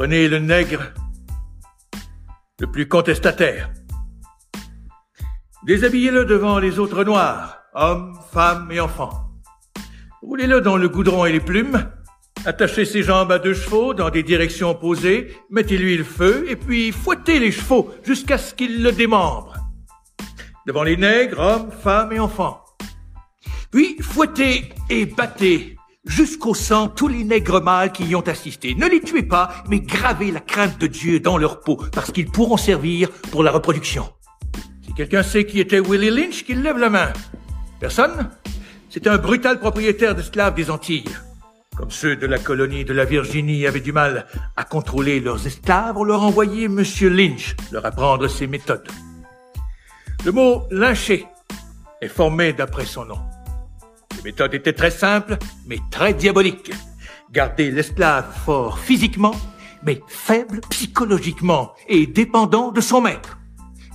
Prenez le nègre le plus contestataire. Déshabillez-le devant les autres noirs, hommes, femmes et enfants. Roulez-le dans le goudron et les plumes, attachez ses jambes à deux chevaux dans des directions opposées, mettez-lui le feu et puis fouettez les chevaux jusqu'à ce qu'il le démembre. Devant les nègres, hommes, femmes et enfants. Puis fouettez et battez jusqu'au sang tous les nègres mâles qui y ont assisté. Ne les tuez pas, mais gravez la crainte de Dieu dans leur peau, parce qu'ils pourront servir pour la reproduction. Si quelqu'un sait qui était Willie Lynch, qu'il lève la main. Personne? C'est un brutal propriétaire d'esclaves des Antilles. Comme ceux de la colonie de la Virginie avaient du mal à contrôler leurs esclaves, on leur envoyait Monsieur Lynch leur apprendre ses méthodes. Le mot lyncher est formé d'après son nom. La méthode était très simple, mais très diabolique. Garder l'esclave fort physiquement, mais faible psychologiquement et dépendant de son maître.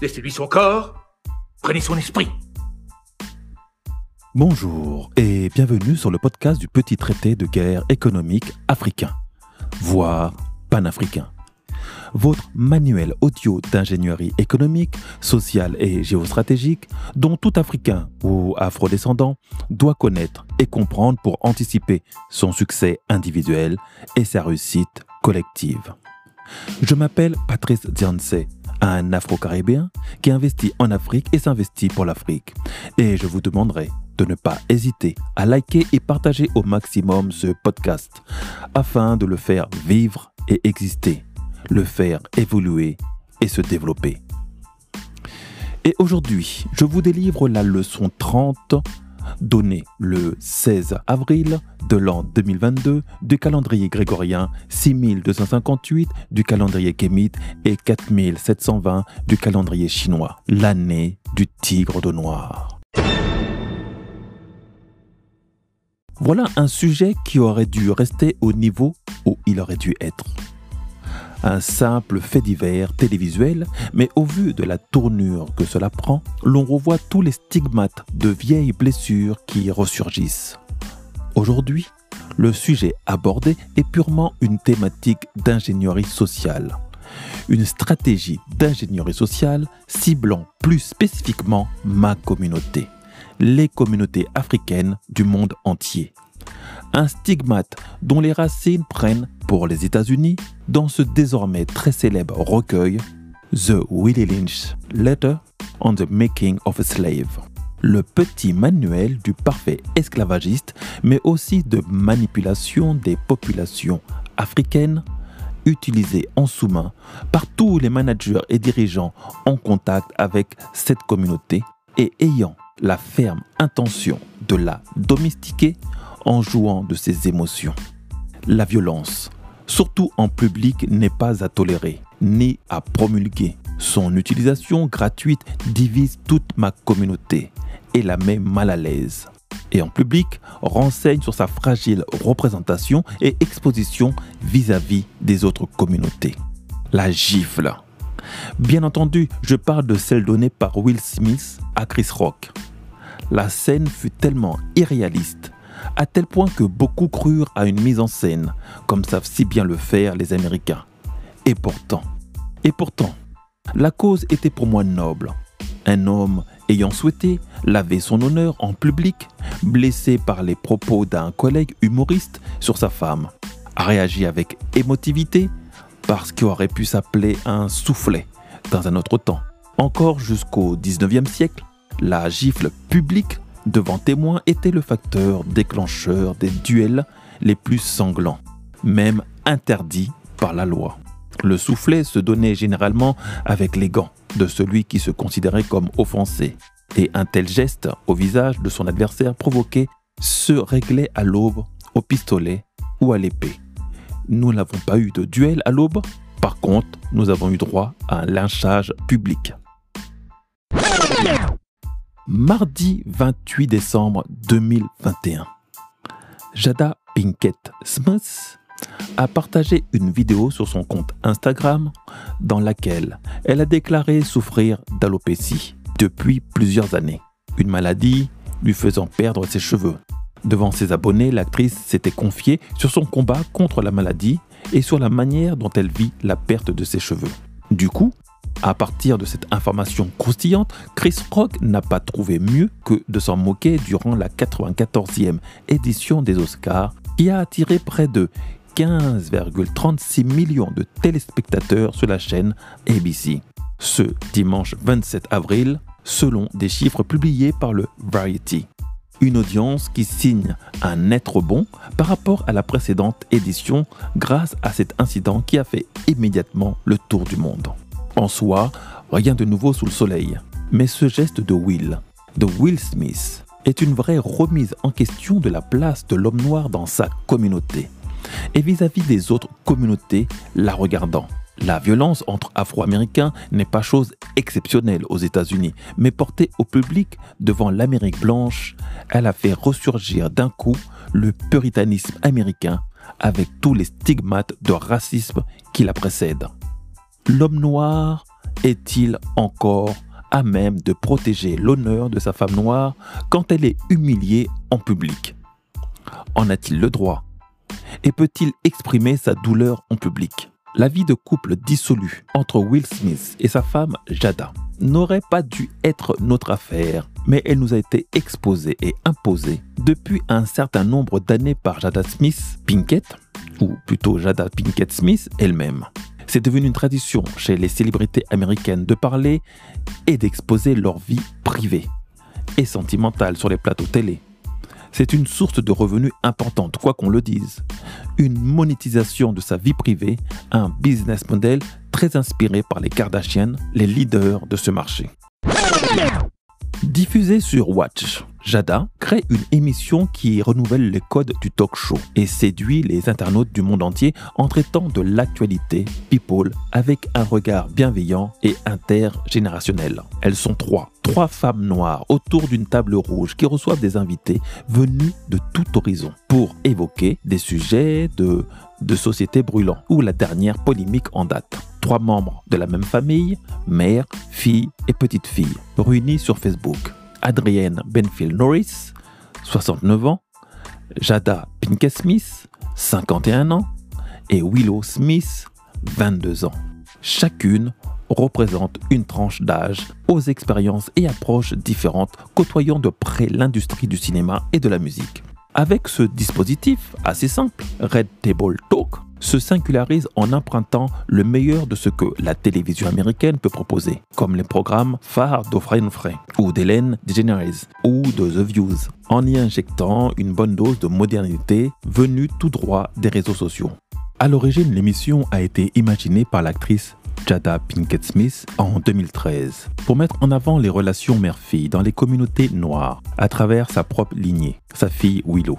Laissez-lui son corps, prenez son esprit. Bonjour et bienvenue sur le podcast du petit traité de guerre économique africain, voire panafricain votre manuel audio d'ingénierie économique, sociale et géostratégique dont tout Africain ou Afrodescendant doit connaître et comprendre pour anticiper son succès individuel et sa réussite collective. Je m'appelle Patrice Dianse, un Afro-Caribéen qui investit en Afrique et s'investit pour l'Afrique. Et je vous demanderai de ne pas hésiter à liker et partager au maximum ce podcast afin de le faire vivre et exister le faire évoluer et se développer. Et aujourd'hui, je vous délivre la leçon 30 donnée le 16 avril de l'an 2022 du calendrier grégorien 6258 du calendrier kémite et 4720 du calendrier chinois, l'année du tigre de noir. Voilà un sujet qui aurait dû rester au niveau où il aurait dû être un simple fait divers télévisuel, mais au vu de la tournure que cela prend, l'on revoit tous les stigmates de vieilles blessures qui ressurgissent. Aujourd'hui, le sujet abordé est purement une thématique d'ingénierie sociale. Une stratégie d'ingénierie sociale ciblant plus spécifiquement ma communauté, les communautés africaines du monde entier un stigmate dont les racines prennent, pour les États-Unis, dans ce désormais très célèbre recueil, The Willie Lynch Letter on the Making of a Slave, le petit manuel du parfait esclavagiste, mais aussi de manipulation des populations africaines utilisé en sous-main par tous les managers et dirigeants en contact avec cette communauté et ayant la ferme intention de la domestiquer en jouant de ses émotions. La violence, surtout en public, n'est pas à tolérer, ni à promulguer. Son utilisation gratuite divise toute ma communauté et la met mal à l'aise. Et en public, renseigne sur sa fragile représentation et exposition vis-à-vis -vis des autres communautés. La gifle. Bien entendu, je parle de celle donnée par Will Smith à Chris Rock. La scène fut tellement irréaliste à tel point que beaucoup crurent à une mise en scène, comme savent si bien le faire les Américains. Et pourtant, et pourtant, la cause était pour moi noble. Un homme ayant souhaité laver son honneur en public, blessé par les propos d'un collègue humoriste sur sa femme, a réagi avec émotivité parce qu'il aurait pu s'appeler un soufflet dans un autre temps. Encore jusqu'au 19e siècle, la gifle publique devant témoins était le facteur déclencheur des duels les plus sanglants, même interdits par la loi. Le soufflet se donnait généralement avec les gants de celui qui se considérait comme offensé, et un tel geste au visage de son adversaire provoqué se réglait à l'aube, au pistolet ou à l'épée. Nous n'avons pas eu de duel à l'aube, par contre, nous avons eu droit à un lynchage public. Mardi 28 décembre 2021, Jada Pinkett Smith a partagé une vidéo sur son compte Instagram dans laquelle elle a déclaré souffrir d'alopécie depuis plusieurs années, une maladie lui faisant perdre ses cheveux. Devant ses abonnés, l'actrice s'était confiée sur son combat contre la maladie et sur la manière dont elle vit la perte de ses cheveux. Du coup, à partir de cette information croustillante, Chris Rock n'a pas trouvé mieux que de s'en moquer durant la 94e édition des Oscars qui a attiré près de 15,36 millions de téléspectateurs sur la chaîne ABC. Ce dimanche 27 avril, selon des chiffres publiés par le Variety. Une audience qui signe un être bon par rapport à la précédente édition grâce à cet incident qui a fait immédiatement le tour du monde. En soi, rien de nouveau sous le soleil. Mais ce geste de Will, de Will Smith, est une vraie remise en question de la place de l'homme noir dans sa communauté et vis-à-vis des autres communautés la regardant. La violence entre Afro-Américains n'est pas chose exceptionnelle aux États-Unis, mais portée au public devant l'Amérique blanche, elle a fait ressurgir d'un coup le puritanisme américain avec tous les stigmates de racisme qui la précèdent l'homme noir est-il encore à même de protéger l'honneur de sa femme noire quand elle est humiliée en public? En a-t-il le droit? Et peut-il exprimer sa douleur en public? La vie de couple dissolu entre Will Smith et sa femme Jada n'aurait pas dû être notre affaire, mais elle nous a été exposée et imposée depuis un certain nombre d'années par Jada Smith Pinkett, ou plutôt Jada Pinkett Smith elle-même. C'est devenu une tradition chez les célébrités américaines de parler et d'exposer leur vie privée et sentimentale sur les plateaux télé. C'est une source de revenus importante, quoi qu'on le dise. Une monétisation de sa vie privée, un business model très inspiré par les Kardashians, les leaders de ce marché. Diffusé sur Watch, Jada crée une émission qui renouvelle les codes du talk show et séduit les internautes du monde entier en traitant de l'actualité people avec un regard bienveillant et intergénérationnel. Elles sont trois, trois femmes noires autour d'une table rouge qui reçoivent des invités venus de tout horizon pour évoquer des sujets de, de société brûlants ou la dernière polémique en date trois membres de la même famille, mère, fille et petite fille, réunis sur Facebook. Adrienne Benfield Norris, 69 ans, Jada Pinkett Smith, 51 ans, et Willow Smith, 22 ans. Chacune représente une tranche d'âge aux expériences et approches différentes côtoyant de près l'industrie du cinéma et de la musique. Avec ce dispositif assez simple, Red Table Talk se singularise en empruntant le meilleur de ce que la télévision américaine peut proposer, comme les programmes phares d'Oprah Winfrey ou d'Hélène DeGeneres ou de The Views, en y injectant une bonne dose de modernité venue tout droit des réseaux sociaux. À l'origine, l'émission a été imaginée par l'actrice Jada Pinkett Smith en 2013 pour mettre en avant les relations mère-fille dans les communautés noires à travers sa propre lignée, sa fille Willow,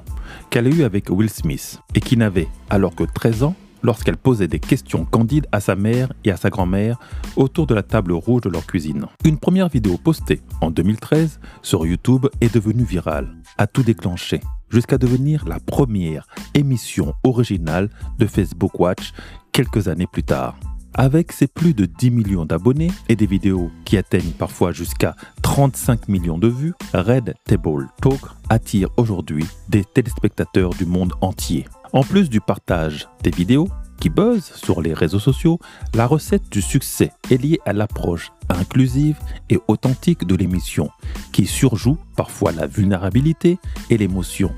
qu'elle a eue avec Will Smith et qui n'avait alors que 13 ans lorsqu'elle posait des questions candides à sa mère et à sa grand-mère autour de la table rouge de leur cuisine. Une première vidéo postée en 2013 sur YouTube est devenue virale, a tout déclenché, jusqu'à devenir la première émission originale de Facebook Watch quelques années plus tard. Avec ses plus de 10 millions d'abonnés et des vidéos qui atteignent parfois jusqu'à 35 millions de vues, Red Table Talk attire aujourd'hui des téléspectateurs du monde entier. En plus du partage des vidéos qui buzzent sur les réseaux sociaux, la recette du succès est liée à l'approche inclusive et authentique de l'émission, qui surjoue parfois la vulnérabilité et l'émotion.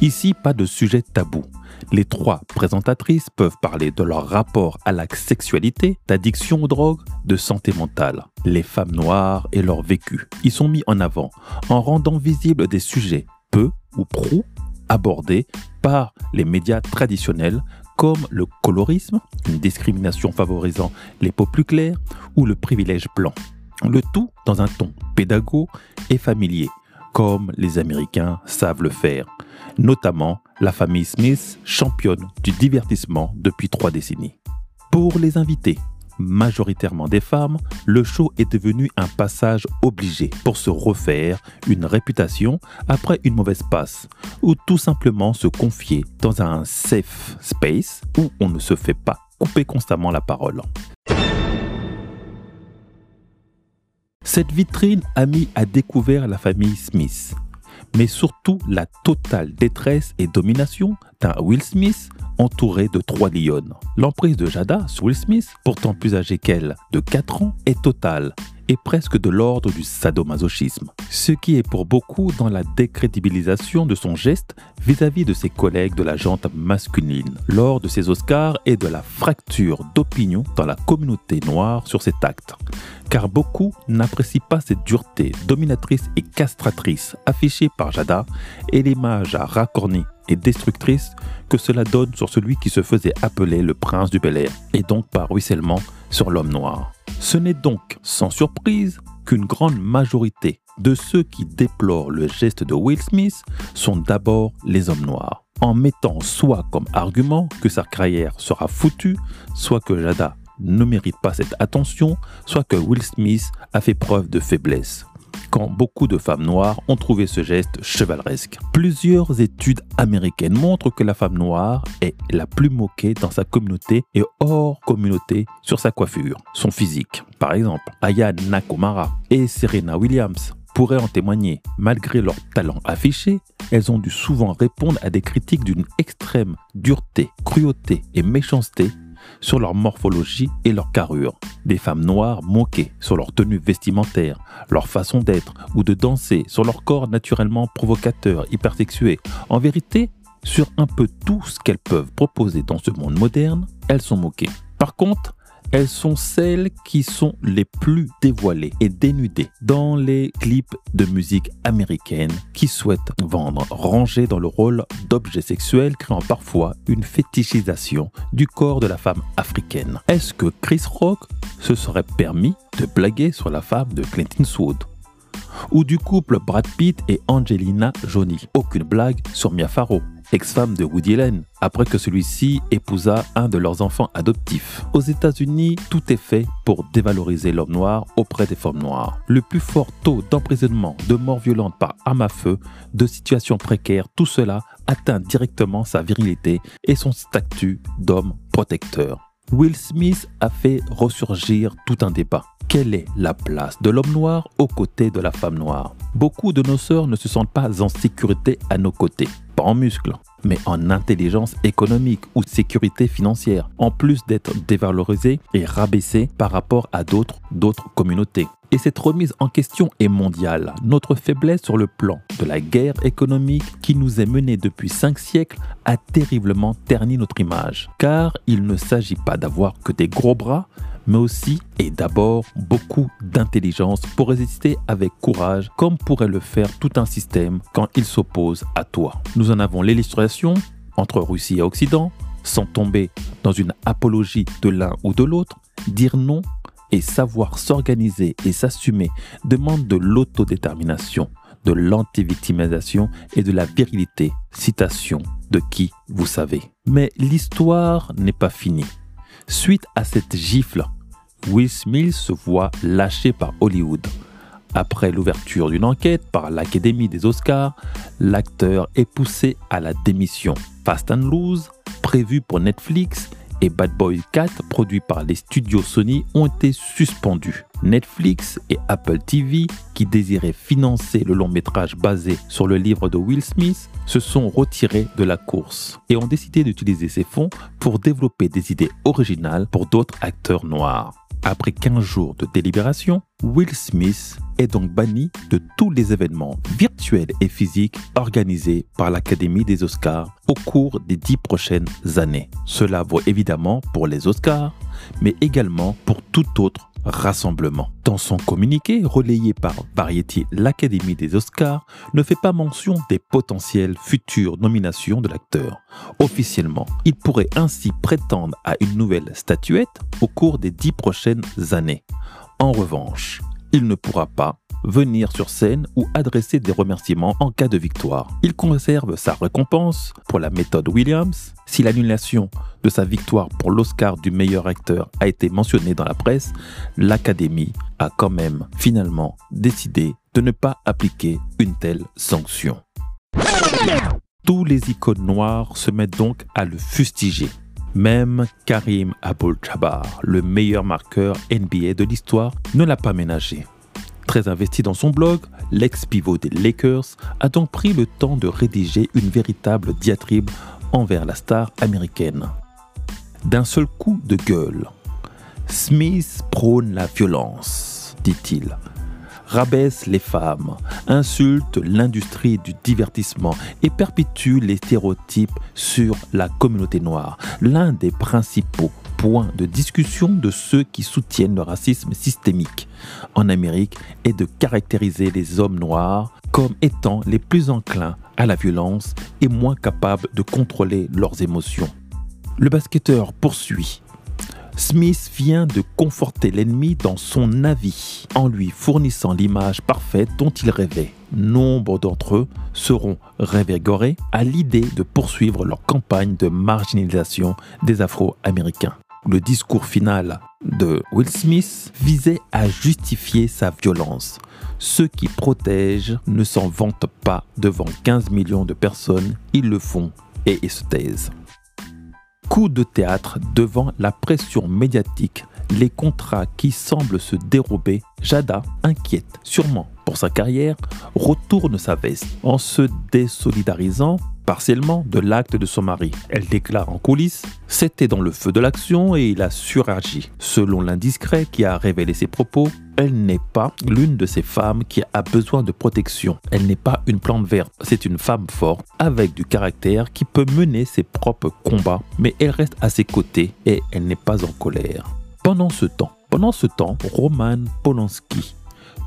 Ici, pas de sujet tabou. Les trois présentatrices peuvent parler de leur rapport à la sexualité, d'addiction aux drogues, de santé mentale. Les femmes noires et leur vécu y sont mis en avant en rendant visibles des sujets peu ou pro abordés par les médias traditionnels comme le colorisme, une discrimination favorisant les peaux plus claires ou le privilège blanc. Le tout dans un ton pédago et familier, comme les Américains savent le faire notamment la famille Smith, championne du divertissement depuis trois décennies. Pour les invités, majoritairement des femmes, le show est devenu un passage obligé pour se refaire une réputation après une mauvaise passe, ou tout simplement se confier dans un safe space où on ne se fait pas couper constamment la parole. Cette vitrine a mis à découvert la famille Smith, mais surtout la totale détresse et domination d'un Will Smith entouré de trois lionnes. L'emprise de Jada sur Will Smith, pourtant plus âgé qu'elle de 4 ans, est totale et presque de l'ordre du sadomasochisme, ce qui est pour beaucoup dans la décrédibilisation de son geste vis-à-vis de ses collègues de la jante masculine lors de ses Oscars et de la fracture d'opinion dans la communauté noire sur cet acte. Car beaucoup n'apprécient pas cette dureté dominatrice et castratrice affichée par Jada et l'image à racorni et destructrice que cela donne sur celui qui se faisait appeler le prince du Bel Air et donc par ruissellement sur l'homme noir. Ce n'est donc sans surprise qu'une grande majorité de ceux qui déplorent le geste de Will Smith sont d'abord les hommes noirs, en mettant soit comme argument que sa carrière sera foutue, soit que Jada ne mérite pas cette attention, soit que Will Smith a fait preuve de faiblesse quand beaucoup de femmes noires ont trouvé ce geste chevaleresque. Plusieurs études américaines montrent que la femme noire est la plus moquée dans sa communauté et hors communauté sur sa coiffure, son physique. Par exemple, Aya Nakamura et Serena Williams pourraient en témoigner. Malgré leur talent affiché, elles ont dû souvent répondre à des critiques d'une extrême dureté, cruauté et méchanceté sur leur morphologie et leur carrure. Des femmes noires moquées sur leur tenue vestimentaire, leur façon d'être ou de danser, sur leur corps naturellement provocateur, hypersexué. En vérité, sur un peu tout ce qu'elles peuvent proposer dans ce monde moderne, elles sont moquées. Par contre, elles sont celles qui sont les plus dévoilées et dénudées dans les clips de musique américaine qui souhaitent vendre, rangées dans le rôle d'objet sexuel, créant parfois une fétichisation du corps de la femme africaine. Est-ce que Chris Rock se serait permis de blaguer sur la femme de Clint Eastwood? Ou du couple Brad Pitt et Angelina Jolie? Aucune blague sur Mia Farrow ex-femme de Woody Allen, après que celui-ci épousa un de leurs enfants adoptifs. Aux États-Unis, tout est fait pour dévaloriser l'homme noir auprès des femmes noires. Le plus fort taux d'emprisonnement, de morts violentes par arme à feu, de situations précaires, tout cela atteint directement sa virilité et son statut d'homme protecteur. Will Smith a fait ressurgir tout un débat. Quelle est la place de l'homme noir aux côtés de la femme noire? Beaucoup de nos sœurs ne se sentent pas en sécurité à nos côtés en muscles, mais en intelligence économique ou sécurité financière, en plus d'être dévalorisé et rabaissé par rapport à d'autres d'autres communautés. Et cette remise en question est mondiale. Notre faiblesse sur le plan de la guerre économique qui nous est menée depuis cinq siècles a terriblement terni notre image. Car il ne s'agit pas d'avoir que des gros bras, mais aussi et d'abord beaucoup d'intelligence pour résister avec courage comme pourrait le faire tout un système quand il s'oppose à toi. Nous en avons l'illustration entre Russie et Occident, sans tomber dans une apologie de l'un ou de l'autre, dire non et savoir s'organiser et s'assumer demande de l'autodétermination, de l'antivictimisation et de la virilité. Citation de qui vous savez. Mais l'histoire n'est pas finie. Suite à cette gifle Will Smith se voit lâché par Hollywood. Après l'ouverture d'une enquête par l'Académie des Oscars, l'acteur est poussé à la démission. Fast and Loose, prévu pour Netflix, et Bad Boy 4, produit par les studios Sony, ont été suspendus. Netflix et Apple TV, qui désiraient financer le long métrage basé sur le livre de Will Smith, se sont retirés de la course et ont décidé d'utiliser ces fonds pour développer des idées originales pour d'autres acteurs noirs. Après 15 jours de délibération, Will Smith est donc banni de tous les événements virtuels et physiques organisés par l'Académie des Oscars au cours des dix prochaines années. Cela vaut évidemment pour les Oscars, mais également pour tout autre rassemblement. Dans son communiqué relayé par Variety, l'Académie des Oscars ne fait pas mention des potentielles futures nominations de l'acteur. Officiellement, il pourrait ainsi prétendre à une nouvelle statuette au cours des dix prochaines années. En revanche, il ne pourra pas venir sur scène ou adresser des remerciements en cas de victoire. Il conserve sa récompense pour la méthode Williams. Si l'annulation de sa victoire pour l'Oscar du meilleur acteur a été mentionnée dans la presse, l'Académie a quand même finalement décidé de ne pas appliquer une telle sanction. Tous les icônes noires se mettent donc à le fustiger. Même Karim Abdul-Jabbar, le meilleur marqueur NBA de l'histoire, ne l'a pas ménagé. Très investi dans son blog, l'ex-pivot des Lakers a donc pris le temps de rédiger une véritable diatribe envers la star américaine. D'un seul coup de gueule, Smith prône la violence, dit-il, rabaisse les femmes, insulte l'industrie du divertissement et perpétue les stéréotypes sur la communauté noire, l'un des principaux points de discussion de ceux qui soutiennent le racisme systémique en Amérique est de caractériser les hommes noirs comme étant les plus enclins à la violence et moins capables de contrôler leurs émotions. Le basketteur poursuit Smith vient de conforter l'ennemi dans son avis en lui fournissant l'image parfaite dont il rêvait. Nombre d'entre eux seront révégorés à l'idée de poursuivre leur campagne de marginalisation des Afro-Américains. Le discours final de Will Smith visait à justifier sa violence. Ceux qui protègent ne s'en vantent pas devant 15 millions de personnes, ils le font et ils se taisent coup de théâtre devant la pression médiatique, les contrats qui semblent se dérober, Jada, inquiète sûrement pour sa carrière, retourne sa veste en se désolidarisant partiellement de l'acte de son mari. Elle déclare en coulisses C'était dans le feu de l'action et il a suragi. Selon l'indiscret qui a révélé ses propos, elle n'est pas l'une de ces femmes qui a besoin de protection. Elle n'est pas une plante verte. C'est une femme forte, avec du caractère, qui peut mener ses propres combats, mais elle reste à ses côtés et elle n'est pas en colère. Pendant ce temps, pendant ce temps, Roman Polanski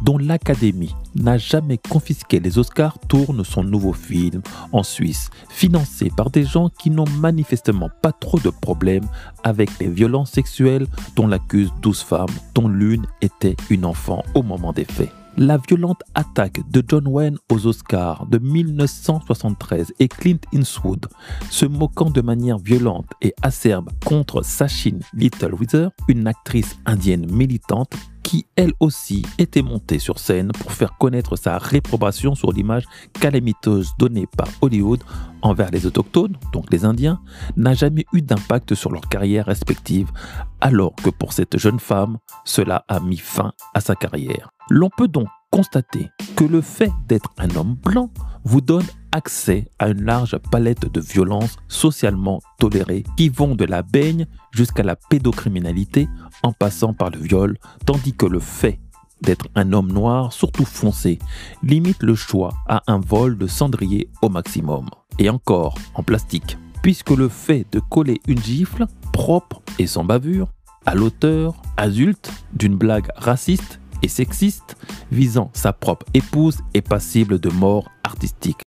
dont l'Académie n'a jamais confisqué les Oscars, tourne son nouveau film en Suisse, financé par des gens qui n'ont manifestement pas trop de problèmes avec les violences sexuelles dont l'accusent 12 femmes, dont l'une était une enfant au moment des faits. La violente attaque de John Wayne aux Oscars de 1973 et Clint Eastwood se moquant de manière violente et acerbe contre Sachin Little Wither, une actrice indienne militante qui elle aussi était montée sur scène pour faire connaître sa réprobation sur l'image calamiteuse donnée par Hollywood envers les autochtones, donc les Indiens, n'a jamais eu d'impact sur leur carrière respective, alors que pour cette jeune femme, cela a mis fin à sa carrière. L'on peut donc constater que le fait d'être un homme blanc vous donne accès à une large palette de violences socialement tolérées qui vont de la baigne jusqu'à la pédocriminalité en passant par le viol, tandis que le fait d'être un homme noir, surtout foncé, limite le choix à un vol de cendrier au maximum. Et encore en plastique, puisque le fait de coller une gifle propre et sans bavure à l'auteur adulte d'une blague raciste et sexiste visant sa propre épouse est passible de mort artistique.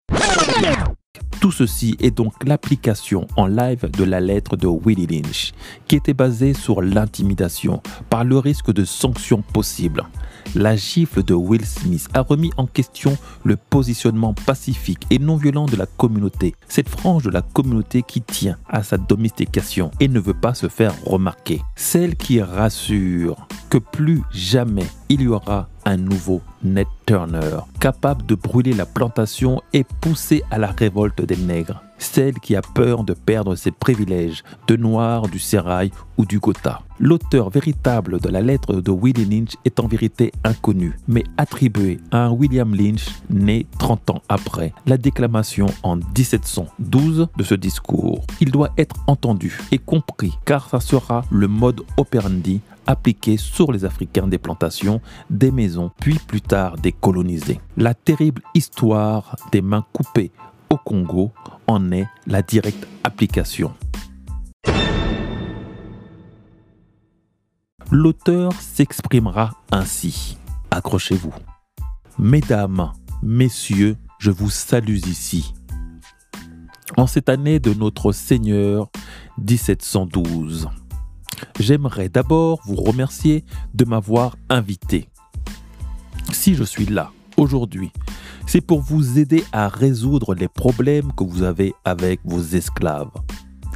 Tout ceci est donc l'application en live de la lettre de Willie Lynch, qui était basée sur l'intimidation par le risque de sanctions possibles. La gifle de Will Smith a remis en question le positionnement pacifique et non violent de la communauté, cette frange de la communauté qui tient à sa domestication et ne veut pas se faire remarquer, celle qui rassure que plus jamais il y aura un nouveau Ned Turner, capable de brûler la plantation et pousser à la révolte des nègres, celle qui a peur de perdre ses privilèges de noir, du sérail ou du gotha. L'auteur véritable de la lettre de Willie Lynch est en vérité inconnu, mais attribué à un William Lynch né 30 ans après la déclamation en 1712 de ce discours. Il doit être entendu et compris car ça sera le mode operandi appliqué sur les Africains des plantations, des maisons, puis plus tard des. La terrible histoire des mains coupées au Congo en est la directe application. L'auteur s'exprimera ainsi. Accrochez-vous. Mesdames, messieurs, je vous salue ici. En cette année de notre Seigneur 1712 j'aimerais d'abord vous remercier de m'avoir invité. Si je suis là aujourd'hui, c'est pour vous aider à résoudre les problèmes que vous avez avec vos esclaves.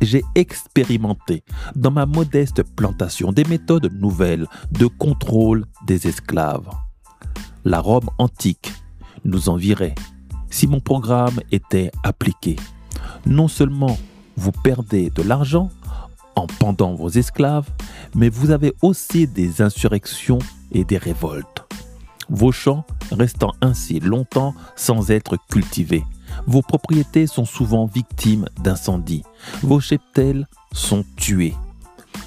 J'ai expérimenté dans ma modeste plantation des méthodes nouvelles de contrôle des esclaves. La Rome antique nous envirait si mon programme était appliqué. Non seulement vous perdez de l'argent, en pendant vos esclaves, mais vous avez aussi des insurrections et des révoltes. vos champs restant ainsi longtemps sans être cultivés. Vos propriétés sont souvent victimes d'incendies. Vos cheptels sont tués.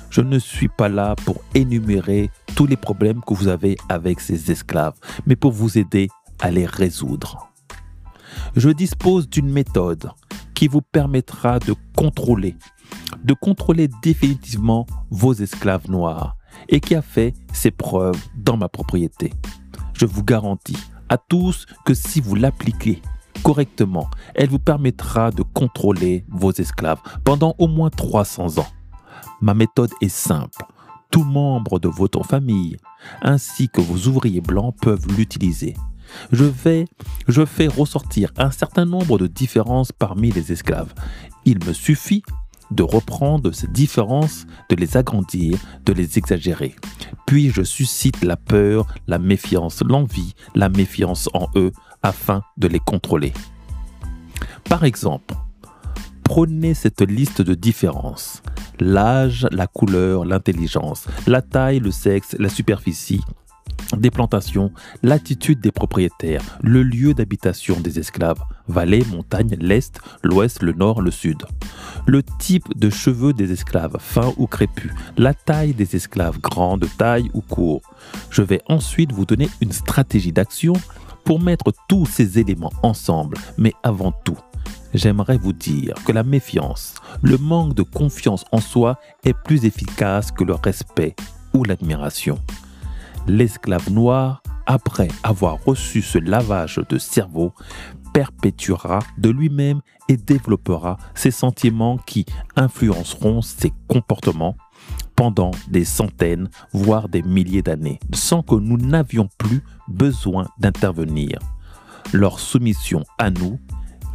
Je ne suis pas là pour énumérer tous les problèmes que vous avez avec ces esclaves, mais pour vous aider à les résoudre. Je dispose d'une méthode qui vous permettra de contrôler, de contrôler définitivement vos esclaves noirs et qui a fait ses preuves dans ma propriété. Je vous garantis à tous que si vous l'appliquez correctement, elle vous permettra de contrôler vos esclaves pendant au moins 300 ans. Ma méthode est simple. Tout membre de votre famille, ainsi que vos ouvriers blancs, peuvent l'utiliser. Je vais, je fais ressortir un certain nombre de différences parmi les esclaves. Il me suffit de reprendre ces différences, de les agrandir, de les exagérer. Puis je suscite la peur, la méfiance, l'envie, la méfiance en eux afin de les contrôler. Par exemple, prenez cette liste de différences. L'âge, la couleur, l'intelligence, la taille, le sexe, la superficie, des plantations, l'attitude des propriétaires, le lieu d'habitation des esclaves, vallée, montagne, l'est, l'ouest, le nord, le sud. Le type de cheveux des esclaves, fins ou crépus, la taille des esclaves, grande, taille ou court. Je vais ensuite vous donner une stratégie d'action pour mettre tous ces éléments ensemble, mais avant tout, j'aimerais vous dire que la méfiance, le manque de confiance en soi est plus efficace que le respect ou l'admiration l'esclave noir, après avoir reçu ce lavage de cerveau, perpétuera de lui-même et développera ces sentiments qui influenceront ses comportements pendant des centaines, voire des milliers d'années, sans que nous n'avions plus besoin d'intervenir. Leur soumission à nous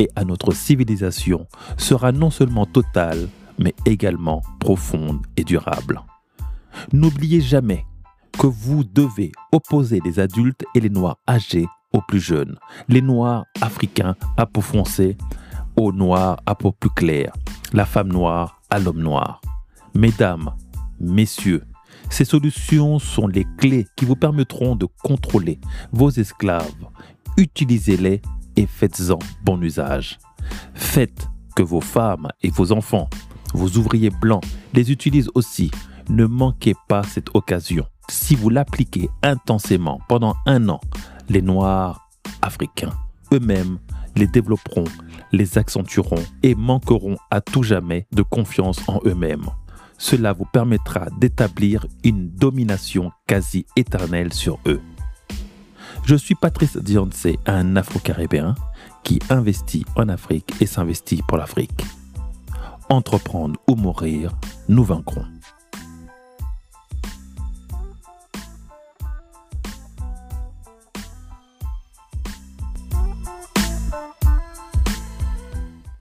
et à notre civilisation sera non seulement totale, mais également profonde et durable. N'oubliez jamais que vous devez opposer les adultes et les noirs âgés aux plus jeunes, les noirs africains à peau foncée aux noirs à peau plus claire, la femme noire à l'homme noir. Mesdames, messieurs, ces solutions sont les clés qui vous permettront de contrôler vos esclaves. Utilisez-les et faites-en bon usage. Faites que vos femmes et vos enfants, vos ouvriers blancs, les utilisent aussi. Ne manquez pas cette occasion si vous l'appliquez intensément pendant un an, les Noirs africains eux-mêmes les développeront, les accentueront et manqueront à tout jamais de confiance en eux-mêmes. Cela vous permettra d'établir une domination quasi éternelle sur eux. Je suis Patrice Dionce, un Afro-Caribéen qui investit en Afrique et s'investit pour l'Afrique. Entreprendre ou mourir, nous vaincrons.